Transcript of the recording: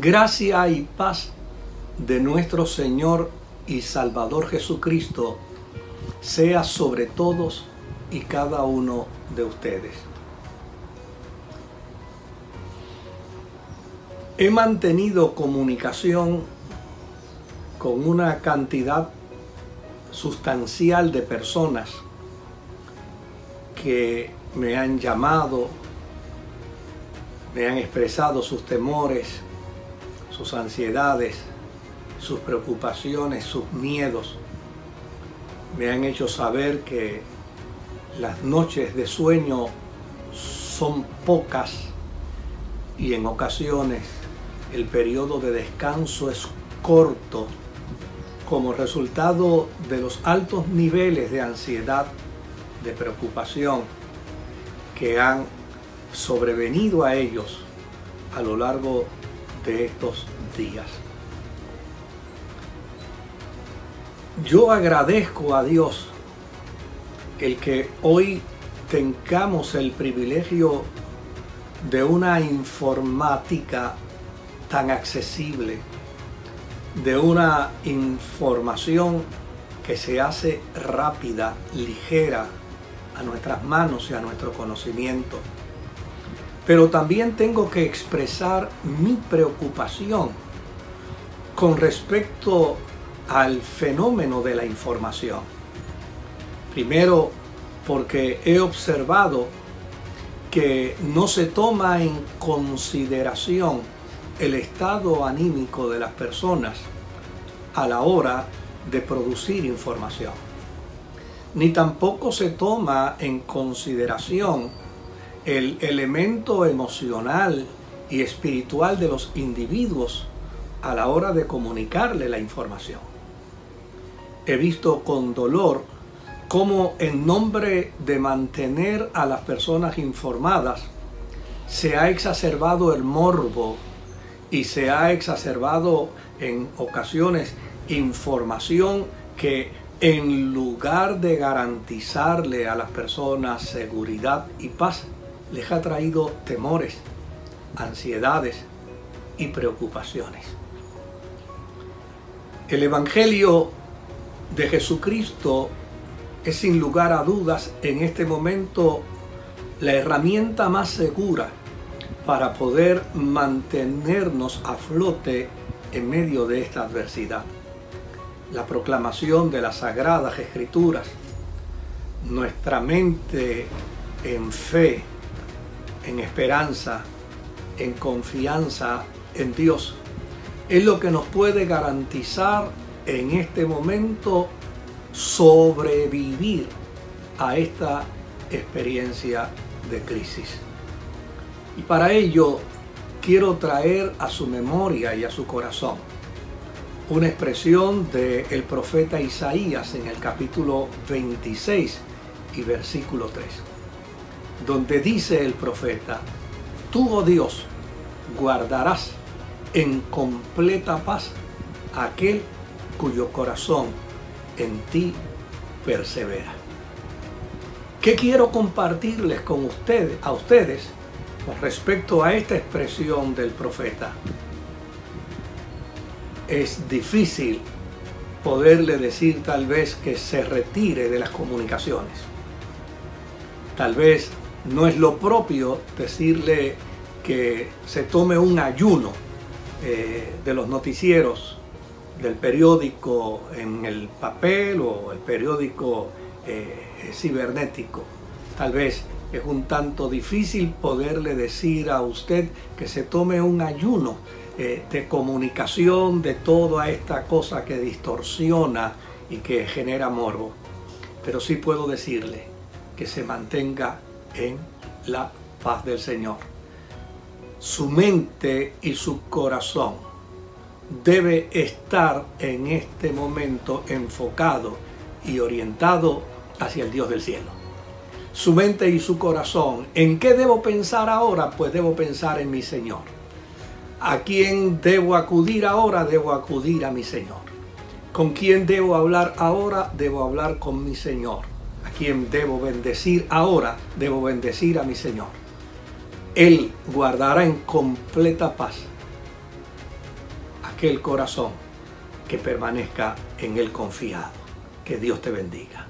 Gracia y paz de nuestro Señor y Salvador Jesucristo sea sobre todos y cada uno de ustedes. He mantenido comunicación con una cantidad sustancial de personas que me han llamado, me han expresado sus temores, sus ansiedades, sus preocupaciones, sus miedos. Me han hecho saber que las noches de sueño son pocas y en ocasiones el periodo de descanso es corto como resultado de los altos niveles de ansiedad, de preocupación que han sobrevenido a ellos a lo largo de estos días. Yo agradezco a Dios el que hoy tengamos el privilegio de una informática tan accesible, de una información que se hace rápida, ligera a nuestras manos y a nuestro conocimiento. Pero también tengo que expresar mi preocupación con respecto al fenómeno de la información. Primero, porque he observado que no se toma en consideración el estado anímico de las personas a la hora de producir información. Ni tampoco se toma en consideración el elemento emocional y espiritual de los individuos a la hora de comunicarle la información. He visto con dolor cómo en nombre de mantener a las personas informadas se ha exacerbado el morbo y se ha exacerbado en ocasiones información que en lugar de garantizarle a las personas seguridad y paz, les ha traído temores, ansiedades y preocupaciones. El Evangelio de Jesucristo es sin lugar a dudas en este momento la herramienta más segura para poder mantenernos a flote en medio de esta adversidad. La proclamación de las sagradas escrituras, nuestra mente en fe, en esperanza, en confianza en Dios, es lo que nos puede garantizar en este momento sobrevivir a esta experiencia de crisis. Y para ello quiero traer a su memoria y a su corazón una expresión del profeta Isaías en el capítulo 26 y versículo 3, donde dice el profeta, tú, oh Dios, guardarás en completa paz aquel cuyo corazón en ti persevera. ¿Qué quiero compartirles con ustedes, a ustedes respecto a esta expresión del profeta, es difícil poderle decir tal vez que se retire de las comunicaciones. Tal vez no es lo propio decirle que se tome un ayuno eh, de los noticieros, del periódico en el papel o el periódico eh, cibernético. Tal vez es un tanto difícil poderle decir a usted que se tome un ayuno eh, de comunicación de toda esta cosa que distorsiona y que genera morbo. Pero sí puedo decirle que se mantenga en la paz del Señor. Su mente y su corazón debe estar en este momento enfocado y orientado hacia el Dios del cielo su mente y su corazón. ¿En qué debo pensar ahora? Pues debo pensar en mi Señor. ¿A quién debo acudir ahora? Debo acudir a mi Señor. ¿Con quién debo hablar ahora? Debo hablar con mi Señor. ¿A quién debo bendecir ahora? Debo bendecir a mi Señor. Él guardará en completa paz que el corazón que permanezca en el confiado. Que Dios te bendiga.